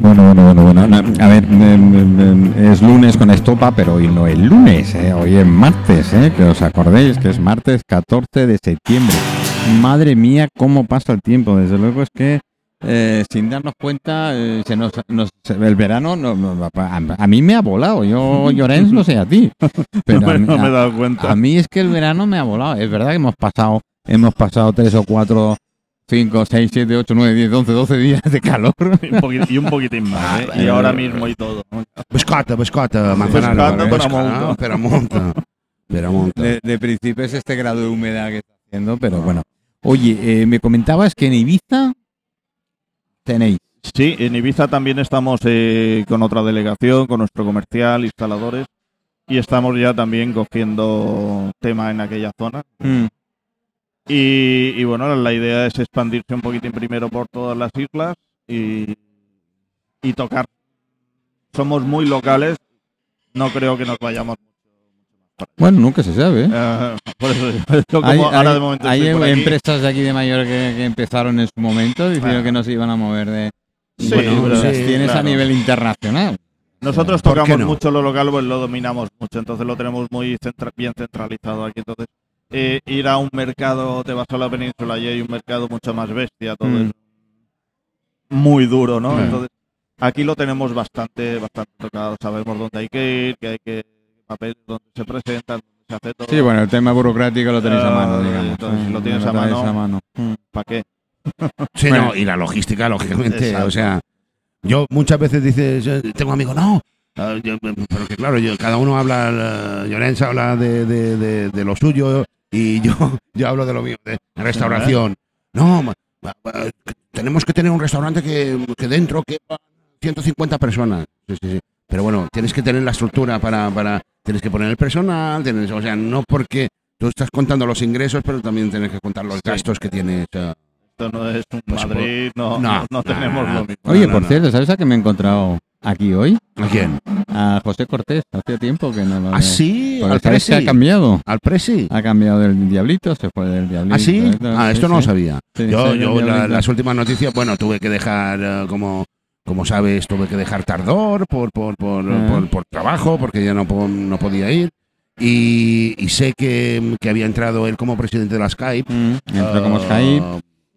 Bueno, bueno, bueno, bueno. No, A ver, em, em, em, es lunes con estopa, pero hoy no es lunes, ¿eh? hoy es martes, ¿eh? que os acordéis que es martes 14 de septiembre. Madre mía, cómo pasa el tiempo. Desde luego es que eh, sin darnos cuenta, eh, se nos, nos- el verano no- no- a, a mí me ha volado. Yo, Llorens, no sé a ti. Pero No me- a, mí, no me he a- dado cuenta. a mí es que el verano me ha volado. Es verdad que hemos pasado, hemos pasado tres o cuatro, cinco, seis, siete, ocho, nueve, diez, once, doce días de calor. Y un, poquit- y un poquitín más, ¿eh? Y ahora mismo y todo. Biscota, biscota, manzanaro. Eh, molta. Però molta. De, de principio es este grado de humedad que está haciendo, pero bueno. Oye, eh, me comentabas que en Ibiza tenéis. Sí, en Ibiza también estamos eh, con otra delegación, con nuestro comercial, instaladores, y estamos ya también cogiendo tema en aquella zona. Mm, Y, y bueno, la idea es expandirse un poquitín primero por todas las islas y, y tocar. Somos muy locales, no creo que nos vayamos mucho. Bueno, nunca se sabe. ¿eh? Por eso, yo como Hay, ahora hay- de momento hay estoy por aquí, empresas de aquí de Mallorca que, que empezaron en su momento diciendo que no se iban a mover de. Sí, bueno, pero- las sí, tienes a nivel internacional. Nosotros ¿Por qué tocamos no? mucho lo local, pues lo dominamos mucho, entonces lo tenemos muy centra- bien centralizado aquí. Entonces, eh, ir a un mercado, te vas a la península y hay un mercado mucho más bestia, todo Mm. es muy duro, ¿no? Claro. Entonces, aquí lo tenemos bastante, bastante tocado, sabemos dónde hay que ir, que hay que papeles, dónde se presentan, dónde se hace todo. Sí, bueno, el tema burocrático lo tenéis a mano, Ah, digamos. entonces, si lo Eh, tienes a mano, mano. Mm. ¿Para qué? Sí, Bueno. no, y la logística, lógicamente. Exacto. O sea, yo muchas veces dices, eh, tengo amigos, no. eh, yo- pero que claro, yo, cada uno habla, eh, Llorens habla de, de- de- de lo suyo y yo, yo hablo de lo mío, de restauración. No, ma- ma- ma- tenemos que tener un restaurante que, que dentro quepan 150 personas. Sí, sí, sí. Pero bueno, tienes que tener la estructura para, para tienes que poner el personal, tienes, o sea, no porque tú estás contando los ingresos, pero también tienes que contar los Sí. gastos que tienes. Esto no es un Pues, Madrid, no, no, no, no no, tenemos no, lo mismo. Oye, no, por no. cierto, ¿sabes a qué me he encontrado aquí hoy? ¿A quién? A José Cortés. Hacía tiempo que no lo ¿Ah, sí? ¿Al que ha Presi? cambiado. ¿Al Presi? Ha cambiado del Diablito, se fue del Diablito. ¿Ah, sí? Ah, esto Sí, no lo sabía. Sí, Yo, yo la- las últimas noticias, bueno, tuve que dejar, eh, como, como sabes, tuve que dejar Tardor por, por, por, Ah. por, por trabajo, porque ya no, no podía ir. Y, y sé que, que había entrado él como presidente de la Skype. Mm, entró como Ah, Skype.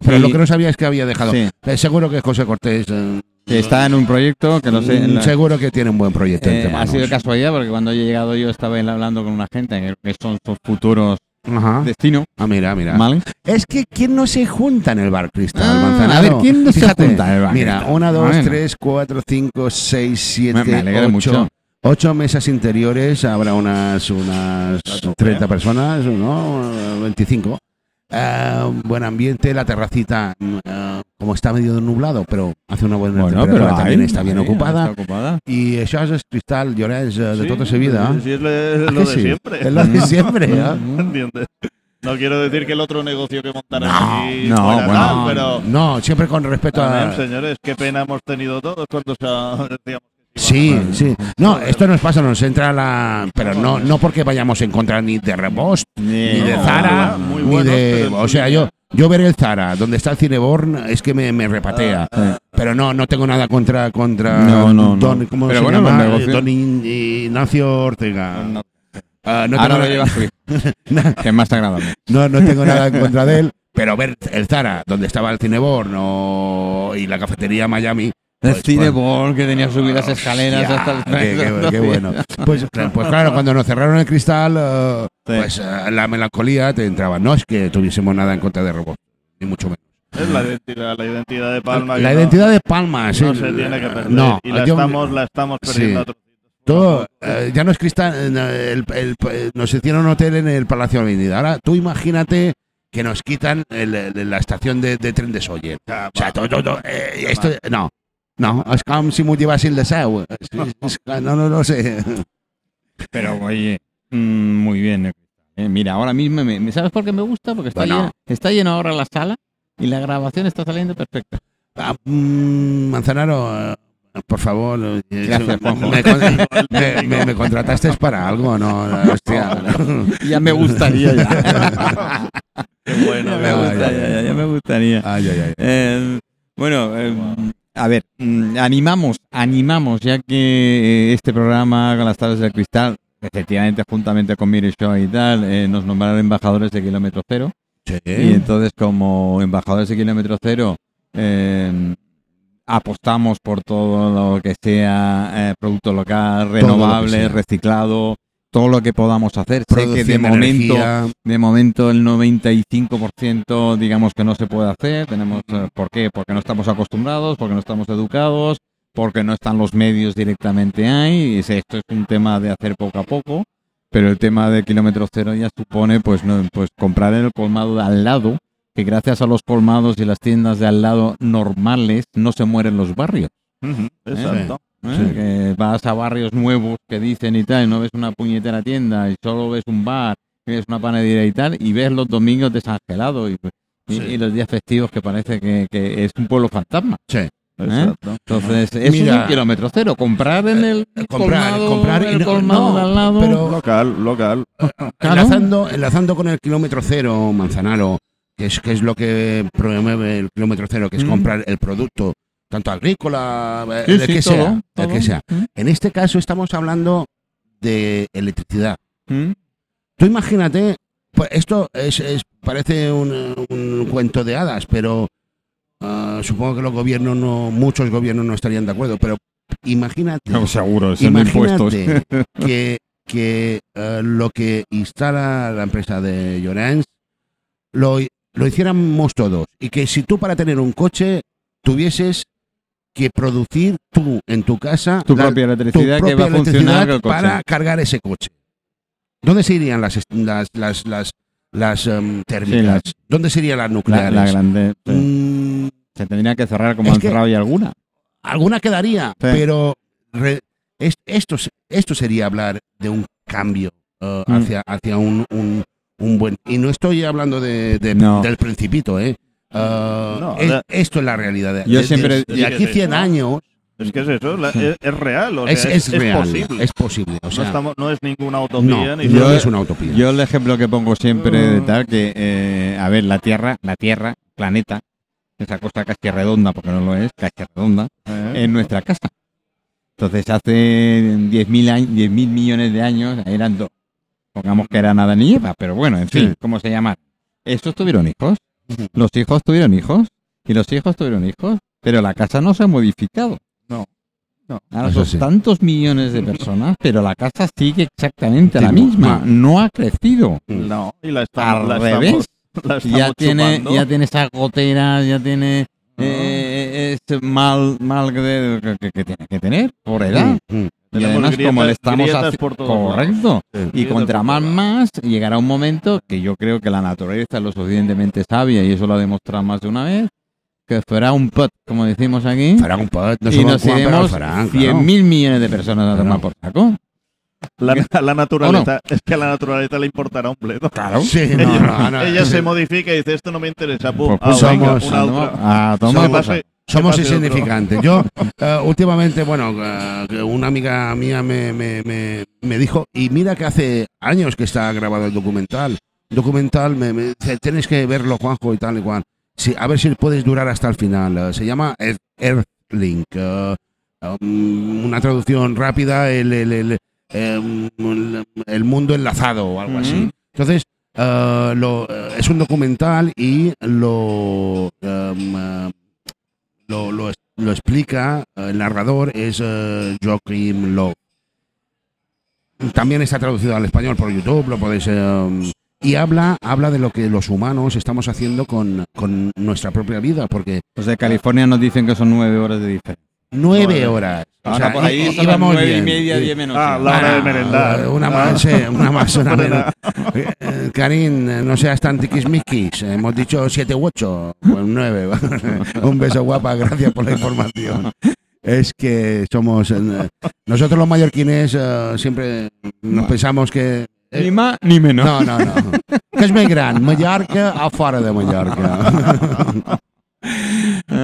Pero Y- lo que no sabía es que había dejado. Sí, Eh, seguro que José Cortés. eh, que está en un proyecto que no sé. mm, la- Seguro que tiene un buen proyecto eh, ha sido casualidad porque cuando he llegado yo estaba hablando con una gente que son sus futuros Ajá. destinos. Ah, mira, mira. ¿Vale? Es que ¿quién no se junta en el bar Cristal, Ah, Manzanaro? a ver, ¿quién no se junta en el bar Mira, una, dos, Bueno. tres, cuatro, cinco, seis, siete, Me, me ocho, mucho. ocho mesas interiores, habrá unas, unas 30 personas, ¿no? 25. Ah, buen ambiente, la terracita, ah, como está medio nublado, pero hace una buena Bueno, temperatura, pero también está bien ocupada. está ocupada. Y això és Cristal Llorens eh, de Sí, tota sa vida. Sí, es le- ¿A lo de siempre. Es lo de siempre, ¿eh? Mm. No quiero decir que el otro negocio que montaron No, aquí no, fuera bueno, tal, pero No, siempre con respeto también, a... señores, qué pena hemos tenido todos cuando se decíamos que Sí, sí. No, esto nos pasa, nos entra la... Pero no, no porque vayamos en contra ni de Rebost, ni de Zara, muy ni buenos, de... O sea, yo, yo ver el Zara, donde está el Cineborn, es que me, me repatea. Ah, Pero no, no tengo nada contra, contra No, no, no. Don, ¿cómo Pero se bueno, llama? Don Ignacio Ortega. No, Ah, no, ahora lo lleva que es más agradable. no, no tengo nada en contra de él, pero ver el Zara, donde estaba el Cineborn o- y la cafetería Miami, El Pues, Cineball que tenía que subir las escaleras Hostia, hasta el qué, qué- qué bueno. Pues, claro, pues claro, cuando nos cerraron el cristal, eh, Sí. pues eh, la melancolía te entraba. No es que tuviésemos nada en contra de robots, ni mucho menos. Es la identidad, la identidad de Palma. que La no- identidad de Palma, sí. no se tiene que perder. No, y la yo- estamos, la estamos perdiendo Sí. Todo, eh, ya no es cristal, eh, el- el- el- nos hicieron un hotel en el Palacio Avenida. Ahora tú imagínate que nos quitan el- el- la estación de, de tren de Sóller. O sea, todo, todo, eh, esto, no, no, es como si Sau. Es- es- es- No, no, no sé. Pero oye, mm, muy bien. eh, eh, mira, ahora mismo, me, ¿sabes por qué me gusta? Porque está, Bueno. lleno, está lleno ahora la sala y la grabación está saliendo perfecta. Ah, mm, Manzanaro, eh, por favor. eh, Gracias. Me, me- me- contrataste para algo, ¿no? Hostia. Ya me gustaría ya. Qué bueno, ya, me gustaría, ay, ya, ya me gustaría. Ay, ay, ay. Eh, bueno, eh, a ver, mm, animamos, animamos, ya que eh, este programa con las tablas del cristal, efectivamente, juntamente con Miri Show y tal, eh, nos nombraron embajadores de kilómetro cero. Sí. Y entonces, como embajadores de kilómetro cero, eh, apostamos por todo lo que sea eh, producto local, renovable, sea. reciclado, todo lo que podamos hacer. Sé que de momento, energía. de momento el 95% digamos que no se puede hacer. Tenemos, eh, ¿Por qué? Porque no estamos acostumbrados, porque no estamos educados, porque no están los medios directamente ahí. Y esto es un tema de hacer poco a poco. Pero el tema de kilómetro cero ya supone pues, no, pues comprar en el colmado de al lado, que gracias a los colmados y las tiendas de al lado normales no se mueren los barrios. Ujú, Exacto. ¿eh? Sí. Que vas a barrios nuevos que dicen y tal, y no ves una puñetera tienda y solo ves un bar, y ves una panadería y tal, y ves los domingos desangelado y, y, Sí. y los días festivos que parece que, que es un pueblo fantasma. Sí. Exacto. Entonces, eso Mira, es un kilómetro cero. Comprar en el comprar, colmado, comprar el no- colmado no, de al lado. pero- Local, local. Enlazando, enlazando con el kilómetro cero, Manzanalo, que es, que es lo que promueve el kilómetro cero, que es Mm. comprar el producto, tanto agrícola, eh, Sí, el sí, que todo, sea, el que sea. ¿Mm? En este caso estamos hablando de electricidad. ¿Mm? Tú imagínate, pues esto es, es- parece un, un cuento de hadas, pero ah, supongo que los gobiernos no, muchos gobiernos no estarían de acuerdo, pero imagínate, No, seguro, son imagínate que, que eh, lo que instala la empresa de Llorens lo, lo hiciéramos todos y que si tú para tener un coche tuvieses que producir tú en tu casa Tu la- propia tu electricidad que va a funcionar para cargar ese coche. ¿Dónde se irían las las las las, las, em, térmicas? las- ¿Dónde serían las La, nucleares? la grande. sí. Mm, Se tendría que cerrar como han cerrado y alguna. alguna quedaría, Sí. pero re- es- esto, esto sería hablar de un cambio eh, Mm. hacia, hacia un, un, un buen... Y no estoy hablando de, de- No. del principito, ¿eh? Eh, No, es- la- esto es la realidad. De, Yo de- siempre- de- de aquí Sí, 100 ¿no? años Es que es eso, la- Sí. es, es real. O es, es real, posible. es posible. O no, sea, estamos- no es ninguna no, utopía. ni no Yo- es una utopía. Yo el ejemplo que pongo siempre de Mm. tal que, eh, a ver, la Tierra, la Tierra, planeta, esa cosa casi redonda, porque no lo es, casi redonda, Eh, en nuestra casa. Entonces hace 10.000 años, 10.000 millones de años eran dos. Pongamos que era nada ni Eva, pero bueno, en Sí. fin, ¿cómo se llama? Estos tuvieron hijos, los hijos tuvieron hijos, y los hijos tuvieron hijos, pero la casa no se ha modificado. No, no. Ahora Eso son sí. tantos millones de personas, pero la casa sigue exactamente la misma, no ha crecido. No, y la estamos, Al la revés. estamos, la estamos ya tiene chupando. ya tiene esas goteras ya tiene eh, ese mal mal que, que- que- que tiene que tener por edad Mm, mm. y además como le estamos grietas haci- por todos lados. correcto Sí. y contra más más llegará un momento que yo creo que la naturaleza es lo suficientemente sabia y eso lo ha demostrado más de una vez que fuera un pot como decimos aquí Farà un pot, no y nos iremos faran, 100.000 millones de personas a tomar por saco La, la naturaleza, es que a la naturaleza le importará un bledo. claro Sí, no, no, no. Ella se modifica y dice, esto no me interesa. Pum, Pues, ah, pues venga, somos- una otra. a tomar Somos insignificantes. Yo, eh, últimamente, bueno, eh, una amiga mía me, me, me, me dijo, y mira que hace años que está grabado el documental. Documental, me, dice, tienes que verlo, Juanjo, y tal y cual. Sí, a ver si puedes durar hasta el final. Eh, se llama Earth- Earthlink. um, una traducción rápida, el, el, el, em, el- mundo enlazado o algo así. Entonces, lo, es un documental y lo, eh, lo, lo, explica, eh, el narrador es eh, Joachim Love. También está traducido al español por YouTube, lo podéis... em, y habla, habla de lo que los humanos estamos haciendo con, con nuestra propia vida, porque Los de California nos dicen que son nueve horas de diferencia. Nueve horas. O Ahora sea, por ahí íbamos nueve y media, diez menos. Ah, la hora de Ah, merendar. Una Ah. más, sí, una más, una menos. Eh, Karin, eh, no seas tan tiquismiquis. Hemos dicho siete u ocho. Pues nueve. Un beso guapa, gracias por la información. Es que somos. eh, nosotros los mallorquines eh, siempre nos pensamos que. eh, Ni más ni menos. no, no, no. Que es muy gran, Mallorca a fuera de Mallorca.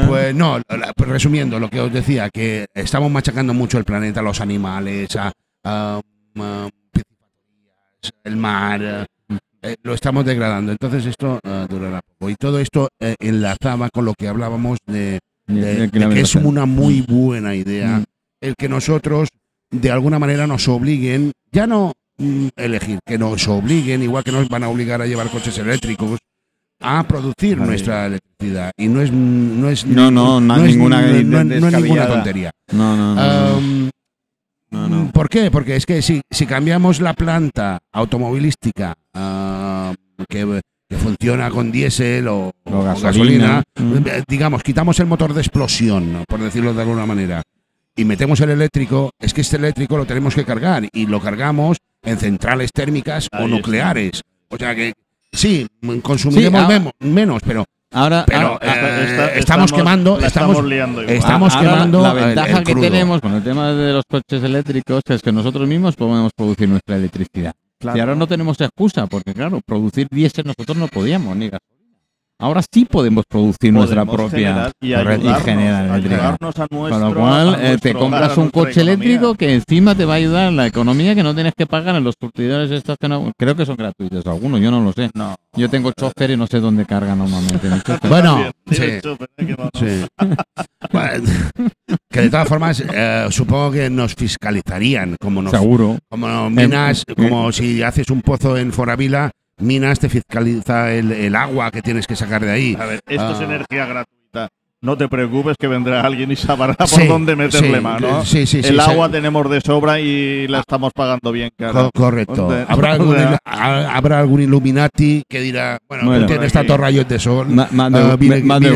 Pues no, pues resumiendo lo que os decía, que estamos machacando mucho el planeta, los animales, a, a- a- piscifactorías, el mar, eh, eh, lo estamos degradando. Entonces esto eh, durará poco. Y todo esto eh, enlazaba con lo que hablábamos de, que es una muy buena idea Mm. el que nosotros de alguna manera nos obliguen, ya no mm, elegir, que nos obliguen, igual que nos van a obligar a llevar coches eléctricos, a producir Vale. nuestra electricidad. Y no es no es No, no, no es, ninguna no, no- no es ninguna tontería. No, no, no. ¿Por qué? Porque es que si, si cambiamos la planta automovilística ah, que, que funciona con diésel o, gasolina. Mm. eh, digamos, quitamos el motor de explosión, ¿no? por decirlo de alguna manera, y metemos el eléctrico, es que este eléctrico lo tenemos que cargar y lo cargamos en centrales térmicas o está. nucleares. O sea que sí, consumiremos Sí, ah. memo- menos, pero Ahora, pero, ahora- eh, Esta- estamos quemando, la estamos- liando igual. estamos ahora quemando la, la ventaja el que crudo. tenemos con el tema de los coches eléctricos es que nosotros mismos podemos producir nuestra electricidad. Claro. Y ahora no tenemos excusa, porque claro, producir diésel nosotros no podíamos, ni gasolina. Ahora sí podemos producir nuestra propia. generar y generar eléctrica. ayudarnos a nuestro, Con lo cual, eh, te compras un coche economía. eléctrico que encima te va a ayudar en la economía que no tienes que pagar en los surtidores estos que no, creo que son gratuitos algunos, yo no lo sé. No. Yo tengo chofer y no sé dónde carga normalmente. bueno, sí. ¿eh? Que no- Sí. Bueno, que de todas formas, eh, supongo que nos fiscalizarían, como nos, Seguro. como minas, Eh, como si haces un pozo en Foravila, minas te fiscaliza el, el agua que tienes que sacar de ahí. A ver, esto es Ah. energía gratuita. No te preocupes que vendrá alguien y sabrá por Sí, dónde meterle sí, mano. Sí. El agua tenemos de sobra y la estamos pagando bien, cara. correcto. ¿Habrá algún, habrá Illuminati que dirá, bueno, Bueno. tienes tantos rayos de sol. Más de,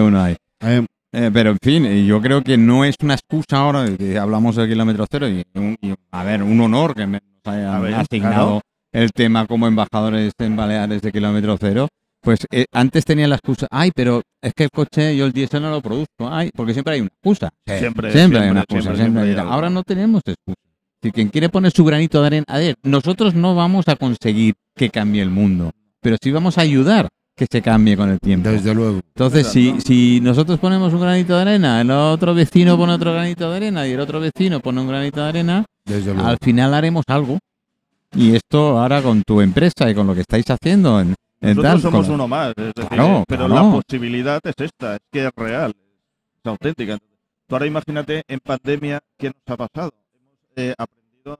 una. hay. Eh, Eh, pero en fin, eh, yo creo que no es una excusa ahora de que hablamos del kilómetro cero y, un- y, a ver, un honor que me nos hayan A ver, asignado el tema como embajadores en Baleares de kilómetro cero. Pues eh, antes tenía la excusa, ay, pero es que el coche yo el diésel no lo produzco, ay, porque siempre hay una excusa. sí. Siempre, Siempre, hay una excusa, siempre, siempre hay siempre una- algo. Ahora no tenemos excusa. Si quien quiere poner su granito de arena, a ver, nosotros no vamos a conseguir que cambie el mundo, pero sí vamos a ayudar que se cambie con el tiempo. Desde luego. Entonces, si, si nosotros ponemos un granito de arena, el otro vecino pone otro granito de arena y el otro vecino pone un granito de arena, Desde luego. al final haremos algo. Y esto ahora con tu empresa y con lo que estáis haciendo en, en Nosotros tal, somos con- uno más, es decir, Claro, eh, pero claro. la posibilidad es esta, es que es real, es auténtica. Tú ahora imagínate en pandemia qué nos ha pasado. Hemos eh, aprendido,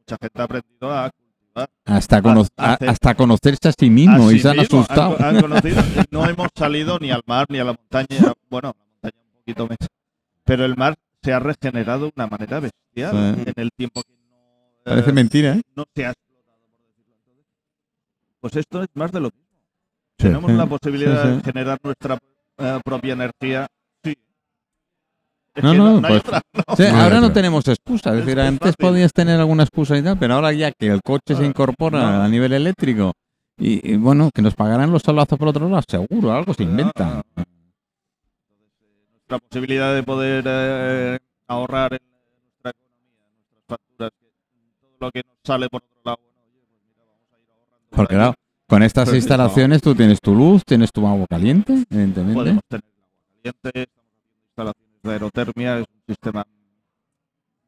mucha, gente ha aprendido a cultivar. hasta, cono- a- a- hacer- hasta conocerse a sí mismo a y se han mismo, asustado. han- han conocido. no hemos salido ni al mar ni a la montaña, bueno, la montaña un poquito menos, pero el mar se ha regenerado de una manera bestial Sí. en el tiempo que Parece mentira, ¿eh? no se ha explotado, por decirlo entonces. Pues esto es más de lo mismo. Sí. Tenemos Sí, la posibilidad sí, de generar nuestra eh, propia energía. Sí. Es No, que no, hay pues- otra, ¿no? No, ahora no tenemos excusa. Es decir, antes fácil. podías tener alguna excusa y tal, pero ahora ya que el coche se Ah, incorpora no. a nivel eléctrico y, y, bueno, que nos pagarán los salazos por otro lado, seguro, algo se inventa. Ah. Entonces, eh, nuestra posibilidad de poder eh, ahorrar en nuestra economía, en nuestras facturas, lo que nos sale por otro lado, pues Porque claro, con estas Pero instalaciones tú tienes tu luz, tienes tu agua caliente, evidentemente. Podemos tener agua caliente, estamos haciendo instalaciones de aerotermia, es un sistema,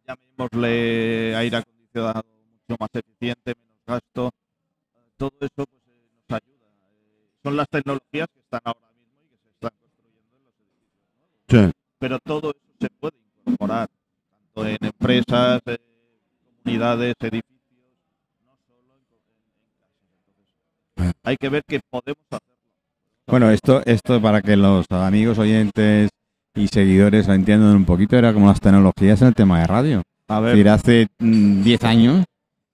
llamémosle aire acondicionado mucho más eficiente, menos gasto. Todo eso pues, eh, nos ayuda. Eh, son las tecnologías que están ahora mismo y que se están construyendo en los edificios. Sí. Pero todo eso se puede incorporar, tanto en empresas, eh, comunidades, edificios, no solo en, en- en casas. Entonces, hay que ver que podemos hacerlo. Bueno, esto, esto para que los amigos oyentes y seguidores lo entiendan un poquito, era como las tecnologías en el tema de radio. A Es ver, decir, hace mm, 10 años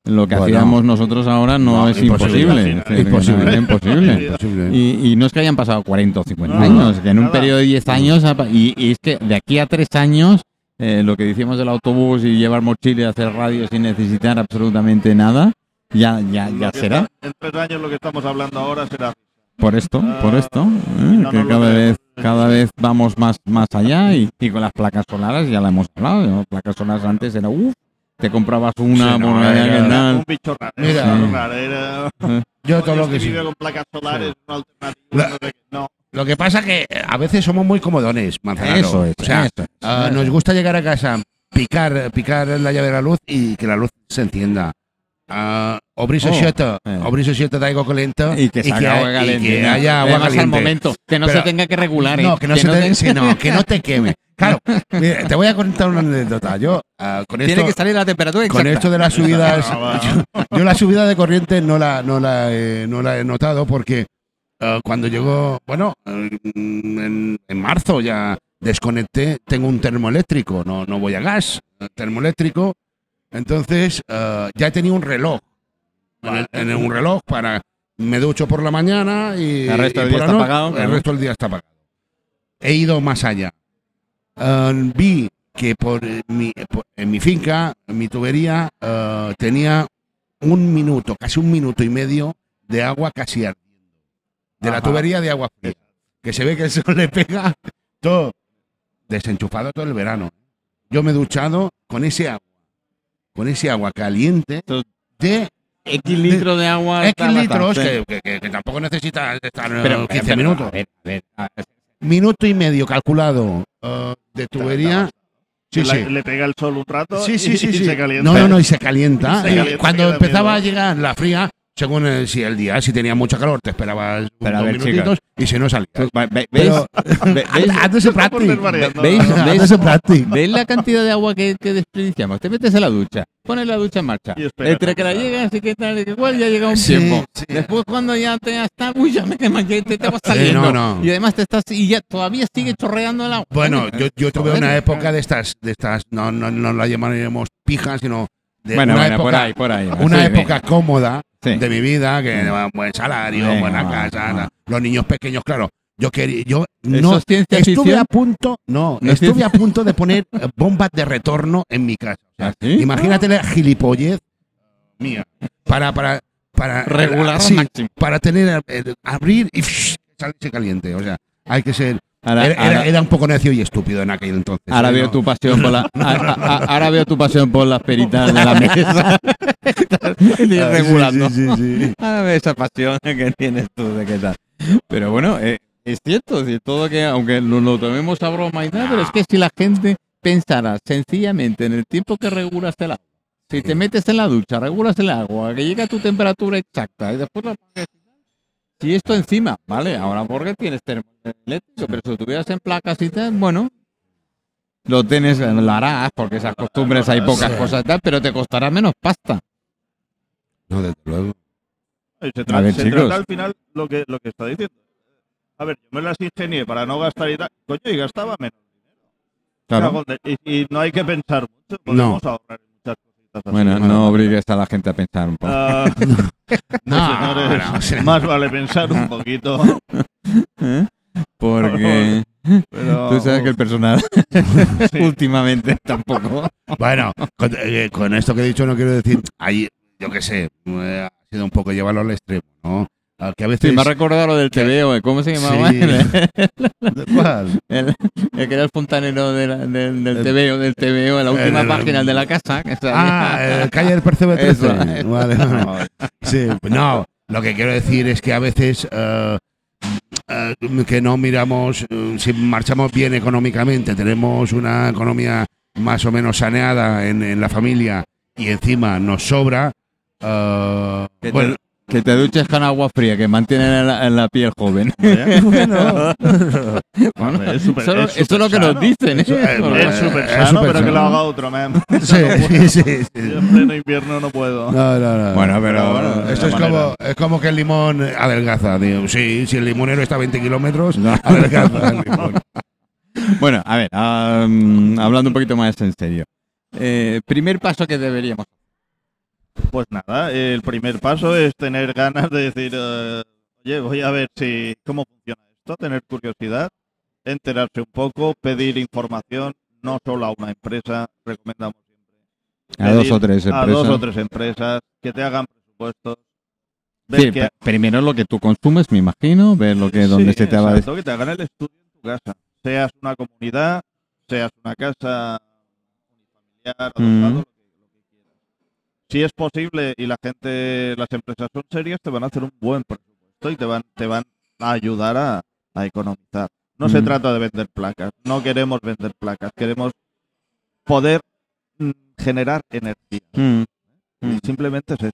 lo que Bueno. hacíamos nosotros ahora no, No, es imposible. imposible. Es decir, Imposible. es imposible. Imposible. Y, y no es que hayan pasado 40 o 50 No, años, que en un nada. periodo de 10 años, y, y es que de aquí a 3 años, eh, lo que decíamos del autobús y llevar mochila y hacer radio sin necesitar absolutamente nada, ya, ya, ya que será. está- en tres años lo que estamos hablando ahora será Por esto, por esto, ¿eh? no que cada vez, cada vez vamos más, más allá y, y con las placas solares ya la hemos hablado. ¿no? Placas solares antes era, uff, te comprabas una Sí, no, por era- ¿qué Era un bicho raro. Mira. un raro, era- Yo todo lo que sí. vive con placas solares, una alternativa. La-. No, Lo que pasa que a veces somos muy comodones, Manzanaro. Eso es, O sea, eso es. ah, nos gusta llegar a casa, picar, picar la llave de la luz y que la luz se encienda. ah, obrirse Oh, siete, eh. obrirse siete de agua caliente Y que salga agua y caliente. que ¿no? haya agua Además, al caliente. momento, que no Pero- se tenga que regular. ¿eh? No, que no, se te, tenga- sí, no, que no te queme. Claro, mira, te voy a contar una anécdota. Yo, ah, con esto, Tiene que salir la temperatura con exacta. esto de las subidas, No, yo, yo la subida de corriente no la, no la, he, no la he notado porque ah, cuando llegó, bueno, en, en marzo ya desconecté, tengo un termoeléctrico, no, no voy a gas, eh, termoeléctrico, entonces ah, ya tenía un reloj, en, el- en un reloj para, me ducho por la mañana y, El resto del día está apagado, El claro. resto del día está apagado. He ido más allá. Ah, vi que por eh, mi, por- en mi finca, en mi tubería, tenía un minuto, casi un minuto y medio de agua casi ardiendo. De la tubería de agua fría. Que se ve que el sol le pega todo. Desenchufado todo el verano. Yo me he duchado con ese agua. Con ese agua caliente de X litros de agua. X litros que, que- que- que tampoco necesita estar eh, Pero, 15 pero, minutos. A ver, a ver, a ver. Minuto y medio calculado eh, de tubería. Sí, Le- sí. Le pega el sol un rato Sí, y, sí, sí, y sí. se calienta. No, no, no, y se calienta. Se Y calienta, cuando empezaba a llegar la fría, según el, si el día, si tenía mucha calor, te esperabas Pero a dos ver, minutitos y si no salía. Ve- ve- ¿Veis? ¿Veis? ¿Veis? Hazte práctico. ¿Veis la cantidad de agua que, que desperdiciamos? Te metes en la ducha, pones la ducha en marcha. Entre que la llegas y que tal, igual ya llega un Sí, tiempo. sí. Después cuando ya te ya está, uy, ya me quema, ya te, te saliendo. no, no. Y además te estás, y ya todavía sigue chorreando el agua. Bueno, yo, yo tuve Joder. una época de estas, de estas, no, no, no la llamaríamos pijas, sino de Bueno, una bueno, época, por ahí, por ahí. una Sí, época cómoda Sí. de mi vida, que un buen salario, Venga, buena casa, los niños pequeños, claro. Yo quería, yo ¿Eso no estuve a punto, no, ¿No es estuve a punto de poner eh, bombas de retorno en mi casa. ¿Ah, sí? Imagínate la gilipollez mía para para para Regular sí, para tener eh, abrir y salirse caliente. O sea, hay que ser Ahora, era, ahora- era un poco necio y estúpido en aquel entonces. ahora ¿eh? veo No. tu pasión por la, a- a- ahora veo tu pasión por las peritas de la mesa. Sí, regulando. sí, sí, sí. Ahora veo esa pasión que tienes tú de qué tal. Pero bueno, eh, es cierto, es decir, todo que, aunque lo, lo tomemos a broma y tal, pero es que si la gente pensara sencillamente en el tiempo que regulas el agua, si te metes en la ducha, regulas el agua, que llega a tu temperatura exacta y después la si esto encima, vale, ahora porque tienes termoeléctrico, pero si lo tuvieras en placas y tal, bueno, lo tienes, lo harás, porque esas costumbres hay pocas Sí. cosas y tal, pero te costará menos pasta. No, desde luego. Y Se, trata, ver, se chicos. trata al final lo que, lo que está diciendo. A ver, yo me las ingenié para no gastar y tal. Coño, y gastaba menos dinero. Claro. Y, y no hay que pensar mucho. Podemos ahorrar en muchas cositas. así. Bueno, no obligues a la gente a pensar un poco. Ah, No, señores, no, más vale pensar un poquito. ¿Eh? Porque Pero, tú sabes que el personal últimamente tampoco. Bueno, con, eh, con esto que he dicho no quiero decir, ahí, yo qué sé, eh, ha sido un poco llevarlo al extremo, ¿no? Ah, Que a veces... Sí, me ha recordado lo del TVO, ¿eh? ¿cómo se llamaba? Sí. ¿Cuál? El, el que era el fontanero de la- del, del El- TVO, del TVO, en la última el- página, el de la casa. que. Ah, eh, calle del Percebe 13. Eso, Vale, vale. Sí, no, lo que quiero decir es que a veces eh, eh, que no miramos, eh, si marchamos bien económicamente, tenemos una economía más o menos saneada en, en la familia y encima nos sobra. te, bueno, que te duches con agua fría, que mantiene en la, en la piel joven. bueno, Bueno, es súper- eso, es eso es lo que nos dicen. ¿eh? Eh, Es súper sano, pero que lo haga otro, man. sí, sí, sí, sí. Yo en pleno invierno no puedo. No, no, no. Bueno, pero Pero bueno, Esto es manera. como, es como que el limón adelgaza. Digo, sí, si el limonero está a 20 kilómetros, adelgaza el limón. Bueno, a ver, hablando un poquito más en serio. Eh, primer paso que deberíamos Pues nada, el primer paso es tener ganas de decir, eh, oye, voy a ver si cómo funciona esto, tener curiosidad, enterarse un poco, pedir información, no solo a una empresa, recomendamos siempre. a dos o tres A empresas. dos o tres empresas que te hagan presupuestos. Sí, que- primero lo que tú consumes, me imagino, ver lo que donde Sí, se te va a que te hagan el estudio en tu casa. Seas una comunidad, seas una casa unifamiliar, adoptado, Mm. lo, que, lo que quieras. Si es posible y la gente, las empresas son serias, te van a hacer un buen presupuesto y te van, te van a ayudar a, a economizar. No se Mm. trata de vender placas, no queremos vender placas, queremos poder mm, generar energía. Mm, Mm. Simplemente es eso.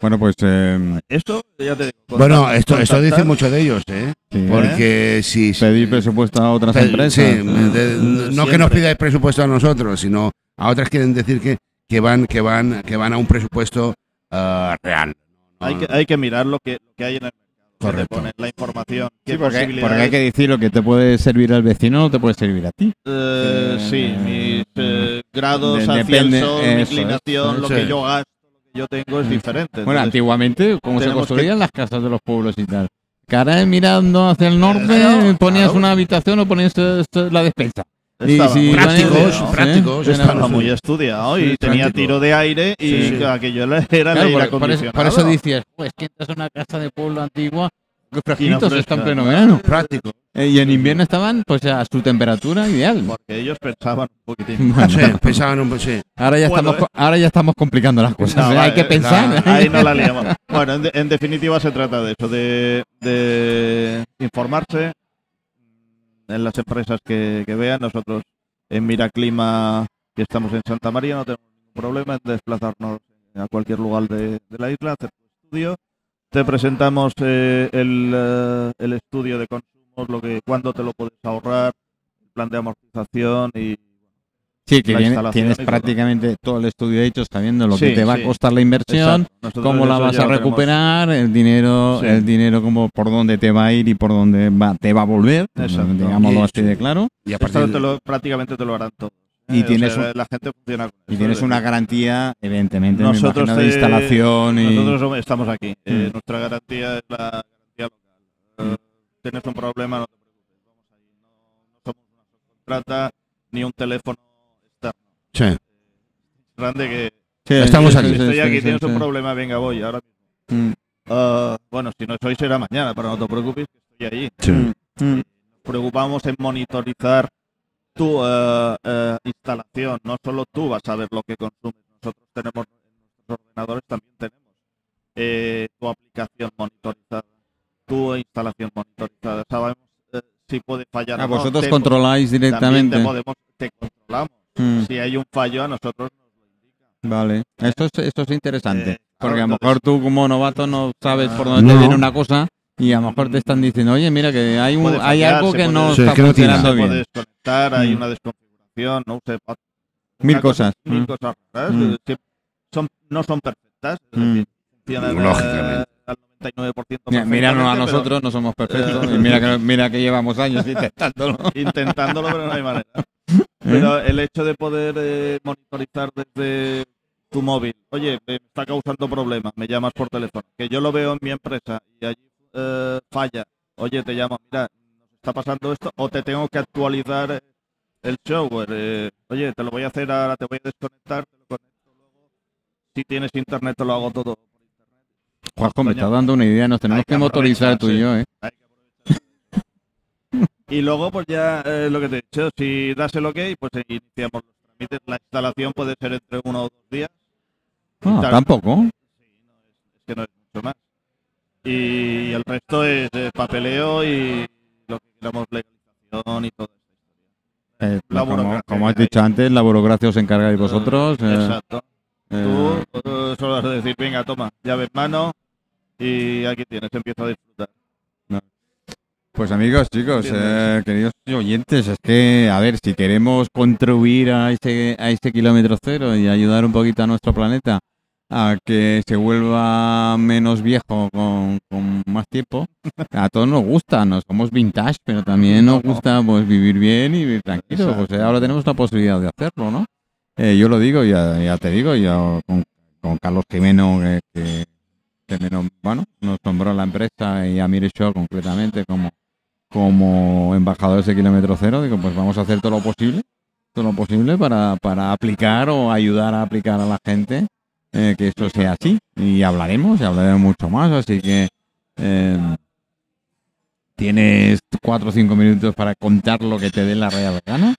Bueno, pues eh, Esto, ya te digo. Bueno, esto, esto dice mucho de ellos, ¿eh? sí, Porque si... pedir presupuesto a otras empresas. sí, de- no que nos pidáis presupuesto a nosotros, sino a otras quieren decir que, que van que van que van a un presupuesto ah, real. ¿no? Hay que, hay que mirar lo que, lo que hay en el que te Correcto. ponen la información. qué Sí, porque, porque hay que decir lo que te puede servir al vecino no te puede servir a ti. Eh, Eh, sí, mis eh, grados de- hacia depende, el sol, eso es, inclinación, lo sí. que yo gasto, lo que yo tengo es diferente. Bueno, Entonces, antiguamente, como se construían las casas de los pueblos y tal. Cara mirando hacia el norte, ponías claro. una habitación o ponías eh, la despensa. Si muy prácticos, estudiado, prácticos, ¿eh? estaba muy estudiado y Sí, tenía práctico. tiro de aire y Sí, sí. aquello era el Claro, aire por, eso, acondicionado. por eso decías, pues que entras a una casa de pueblo antigua, que fresquitos, fresca, está en pleno ¿no? verano. Práctico. Eh, y en invierno estaban pues a su temperatura ideal. Porque ellos pensaban un poquitín. Bueno, Sí, pensaban un sí. ahora, ya Puedo, estamos, ¿eh? ahora ya estamos complicando las cosas. No, ¿eh? Hay vale, que pensar. no, Ahí no la liamos. Bueno, en, de- en definitiva se trata de eso, de, de informarse en las empresas que, que vean. Nosotros en Miraclima, que estamos en Santa María, no tenemos ningún problema en desplazarnos a cualquier lugar de, de la isla, hacer tu estudio. Te presentamos eh, el, eh, el estudio de consumos, lo que, cuándo te lo puedes ahorrar, el plan de amortización y Sí, que viene- tienes todo. prácticamente todo el estudio hecho sabiendo lo que te va sí. a costar la inversión, cómo la vas a recuperar, el dinero, Sí. el dinero como por dónde te va a ir y por dónde va, te va a volver, Exacto. digámoslo Y- así de claro. Y a Esto partir te lo- prácticamente te lo harán todos. Y Eh, o tienes sea, un- la gente funciona Y tienes es una garantía, evidentemente, me nosotros imagino, de eh, instalación y... nosotros estamos aquí. Eh, Mm. Nuestra garantía es la garantía local. Eh, tienes un problema, no te preocupes. Vamos ahí. No, no somos una subcontrata ni un teléfono. Sí. Grande que Sí, Estamos aquí. estoy sí, aquí, sí, tienes sí. un problema, venga, voy ahora mismo. Mm, Ah, bueno, si no es hoy será mañana, pero no te preocupes que estoy allí. Sí. mm, mm. Nos preocupamos en monitorizar tu eh, eh, instalación. No solo tú vas a ver lo que consumes. Nosotros tenemos en nuestros ordenadores también tenemos eh, tu aplicación monitorizada, tu instalación monitorizada. Sabemos eh, si puede fallar. Ah, o no. vosotros Te- controláis también directamente. te, podemos, te controlamos. Mm, Si hay un fallo, a nosotros nos lo indica. Vale, esto es, esto es interesante, Eh, porque a lo mejor tú como novato no sabes por dónde te No. viene una cosa y a lo mejor te están diciendo, oye, mira que hay, un, Puede hay fallar, algo se que puede- no está que no funcionando Se puede bien. desconectar, hay Mm. una desconfiguración, no sé. Mil una cosa- cosas. mil Mm. cosas raras, Mm. que son, no son perfectas, es Mm. decir, funcionan Lógicamente. al 99%. Mira, míranos a nosotros, no somos perfectos, Eh, y mira que, mira que llevamos años intentándolo. pero intentándolo, pero no hay manera. ¿Eh? Pero el hecho de poder eh, monitorizar desde tu móvil, oye, me está causando problemas, me llamas por teléfono, que yo lo veo en mi empresa y allí eh, falla, oye, te llamo, mira, nos está pasando esto, o te tengo que actualizar el software, eh, oye, te lo voy a hacer ahora, te voy a desconectar, te lo conecto luego, si tienes internet te lo hago todo. Juanjo, me Coño, está dando una idea, nos tenemos que que motorizar tú y yo, ¿eh? hay que aprovechar. y luego, pues ya eh, lo que te he dicho, si das el ok, pues eh, iniciamos los trámites. La instalación puede ser entre uno o dos días. Ah, tampoco. Sí, no es, es que no es mucho más. Y el resto es eh, papeleo y lo que queramos legalización y esta historia. Eh, La como, has dicho antes, la burocracia os encargáis vosotros. eh, Exacto. Eh, Tú eh, solo has de decir, venga, toma, llave en mano y aquí tienes, empieza a disfrutar. Pues amigos, chicos, eh, queridos oyentes, es que, a ver, si queremos contribuir a este, a este kilómetro cero y ayudar un poquito a nuestro planeta a que se vuelva menos viejo con, con más tiempo, a todos nos gusta, nos somos vintage, pero también nos gusta pues vivir bien y vivir tranquilos. Pues ahora tenemos la posibilidad de hacerlo, ¿no? Eh, yo lo digo, ya, te digo, yo con, Carlos Jimeno, eh, que, bueno, nos nombró la empresa y a Mire Show concretamente como como embajadores de kilómetro cero, digo, pues vamos a hacer todo lo posible, todo lo posible para, para aplicar o ayudar a aplicar a la gente eh, que esto sea así. Y hablaremos, y hablaremos mucho más, así que eh, tienes cuatro o cinco minutos para contar lo que te dé la real gana.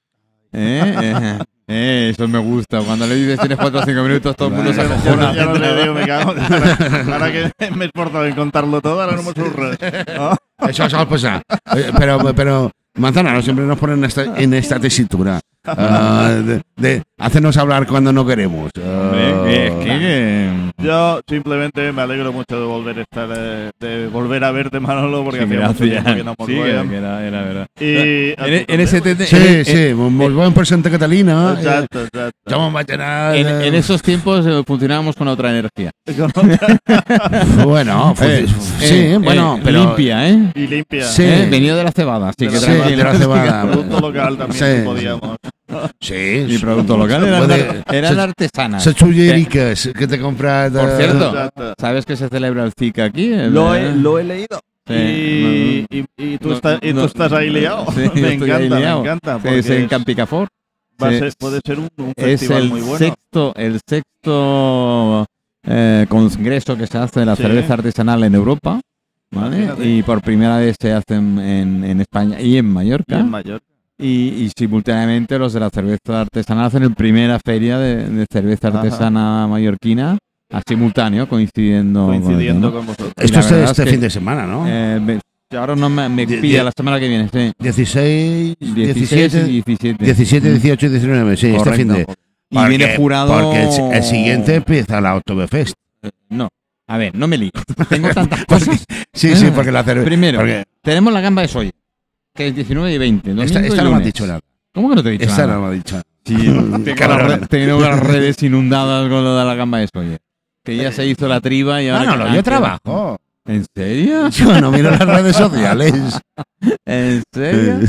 Eh, eh, eso me gusta. Cuando le dices tienes cuatro o cinco minutos, todo el mundo se Ya no- acojona. ya no le digo, me cago. Ahora, ahora que me he esforzado en contarlo todo, ahora no me surre. ¿no? Això sol passar. Eh, Però, però Manzana, no siempre nos ponen en esta, en esta tesitura. Ah, de, de- Hacenos hablar cuando no queremos. Ah. que- es que- Yo simplemente me alegro mucho de volver a estar, eh, de volver a verte, Manolo, porque Sí, hacía mucho tiempo que no nos Sí, era, era verdad. Y En, en ese Sí, en- sí, molt bon presenta Catalina. Exacto, exacto. jo me'n vaig anar... en, eh, en esos tiempos eh, funcionábamos con otra energía. Bueno, Eh, sí, eh, bueno, eh, pero... limpia, ¿eh? y limpia. Sí. ¿Eh? Venido de la cebada, sí, De que la Sí, tranquilo. de la cebada. Producto local también podíamos. Sí, Y producto local eran, Puede- eran se- artesanas. Que t'he comprat... Por cierto. ¿Sabes que se celebra el CIC aquí? Lo he, lo he leído. Sí, y, y, y tú no- estás, y no- tú estás ahí liado. Sí, me encanta, me liado. encanta. Sí, Porque es en es- Campicafor. va a ser- puede ser un, un Es festival el muy bueno. sexto, el sexto eh, congreso que se hace de la Sí. cerveza artesanal en Europa. ¿vale? Y por primera vez se hace en, en- en España y en Y Mallorca. en Mallorca. Y, y simultáneamente los de la cerveza artesanal hacen la primera feria de, de cerveza Ajá. artesana mallorquina a simultáneo, coincidiendo. con el vosotros. Esto es este es que- fin de semana, ¿no? Eh, me- ahora no me, me pilla die- la semana que viene, sí. 16, 16 y 17, 17. 17, 18 y 19, sí, este Correcto. fin de... Y viene jurado. Porque el, el siguiente empieza la Oktoberfest. No. A ver, no me lío. Tengo tantas cosas. Sí, sí, porque la cerveza... Primero, Porque tenemos la gamba de soya, que es 19 y 20. Domingo esta, y esta no me has dicho nada. ¿Cómo que no te he dicho Esta nada? no me has dicho Sí, tengo, las redes inundadas con lo de la gamba de soya. Que ya se hizo la triba y ahora... No, no, ah, yo trabajo. ¿En serio? Yo no miro las redes sociales. ¿En serio?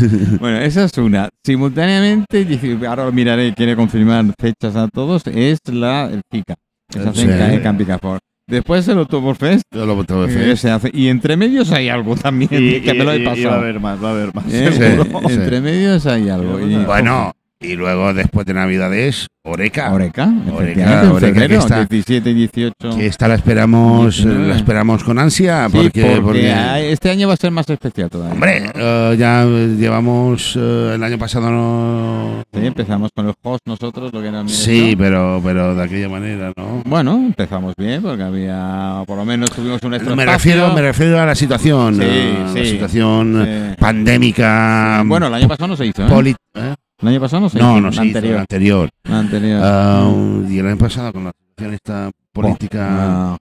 Bueno, esa es una. Simultáneamente, ahora lo miraré, quiere confirmar fechas a todos, es la el FICA, hace en Sí. En Campicafor. Después el Oktoberfest, que Oktoberfest. se hace. Y entre medios hay algo también, Y, que me lo he y va a pasado. haber más, va a haber más. ¿Eh? seguro. Sí. Entre medios hay algo. Bueno, y luego después de Navidades, Oreca. Oreca, Oreca, Oreca que febrero, está- 17 y 18. Que esta la esperamos, 19. la esperamos con ansia. Sí, porque, porque, porque- hay- este año va a ser más especial todavía. hombre, eh, ya llevamos eh, el año pasado no. Sí, empezamos con el host nosotros, lo que mi Sí, pero, pero de aquella manera, ¿no? Bueno, empezamos bien porque había, por lo menos tuvimos un extra Me refiero, me refiero a la situación, Sí, eh, la situación pandémica. bueno, el año pasado no se hizo, ¿eh? El año pasado no se No, hizo. no el se hizo, anterior. el anterior. el anterior. Ah, y el año pasado con la situación esta política Ah,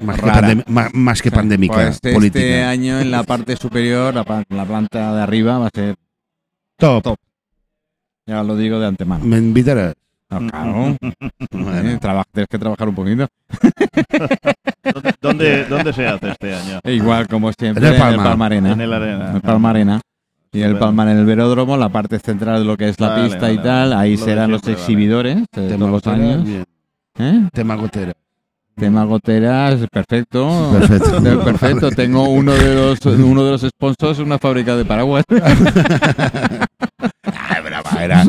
más, que más, más que pandémica, Pues este, política. este año en la parte superior, la, pa- la planta de arriba va a ser Top. top. Ya lo digo de antemano. ¿Me invitarás? Ah, claro. Bueno. Eh, traba- tienes que trabajar un poquito. ¿Dónde, dónde, se hace este año? Igual como siempre En el en Palma. el Palmarena. En el Arena. En el Palmarena. Y el Bueno. Palmar en el velódromo, la parte central de lo que es la Vale, pista y tal, vale. ahí Lo serán los siempre, exhibidores de Tema todos los gotera, años. bien. ¿Eh? Tema gotera. Tema goteras, perfecto. Perfecto. Perfecto. Tengo uno de los uno de los sponsors, una fábrica de paraguas. Ah, brava, era,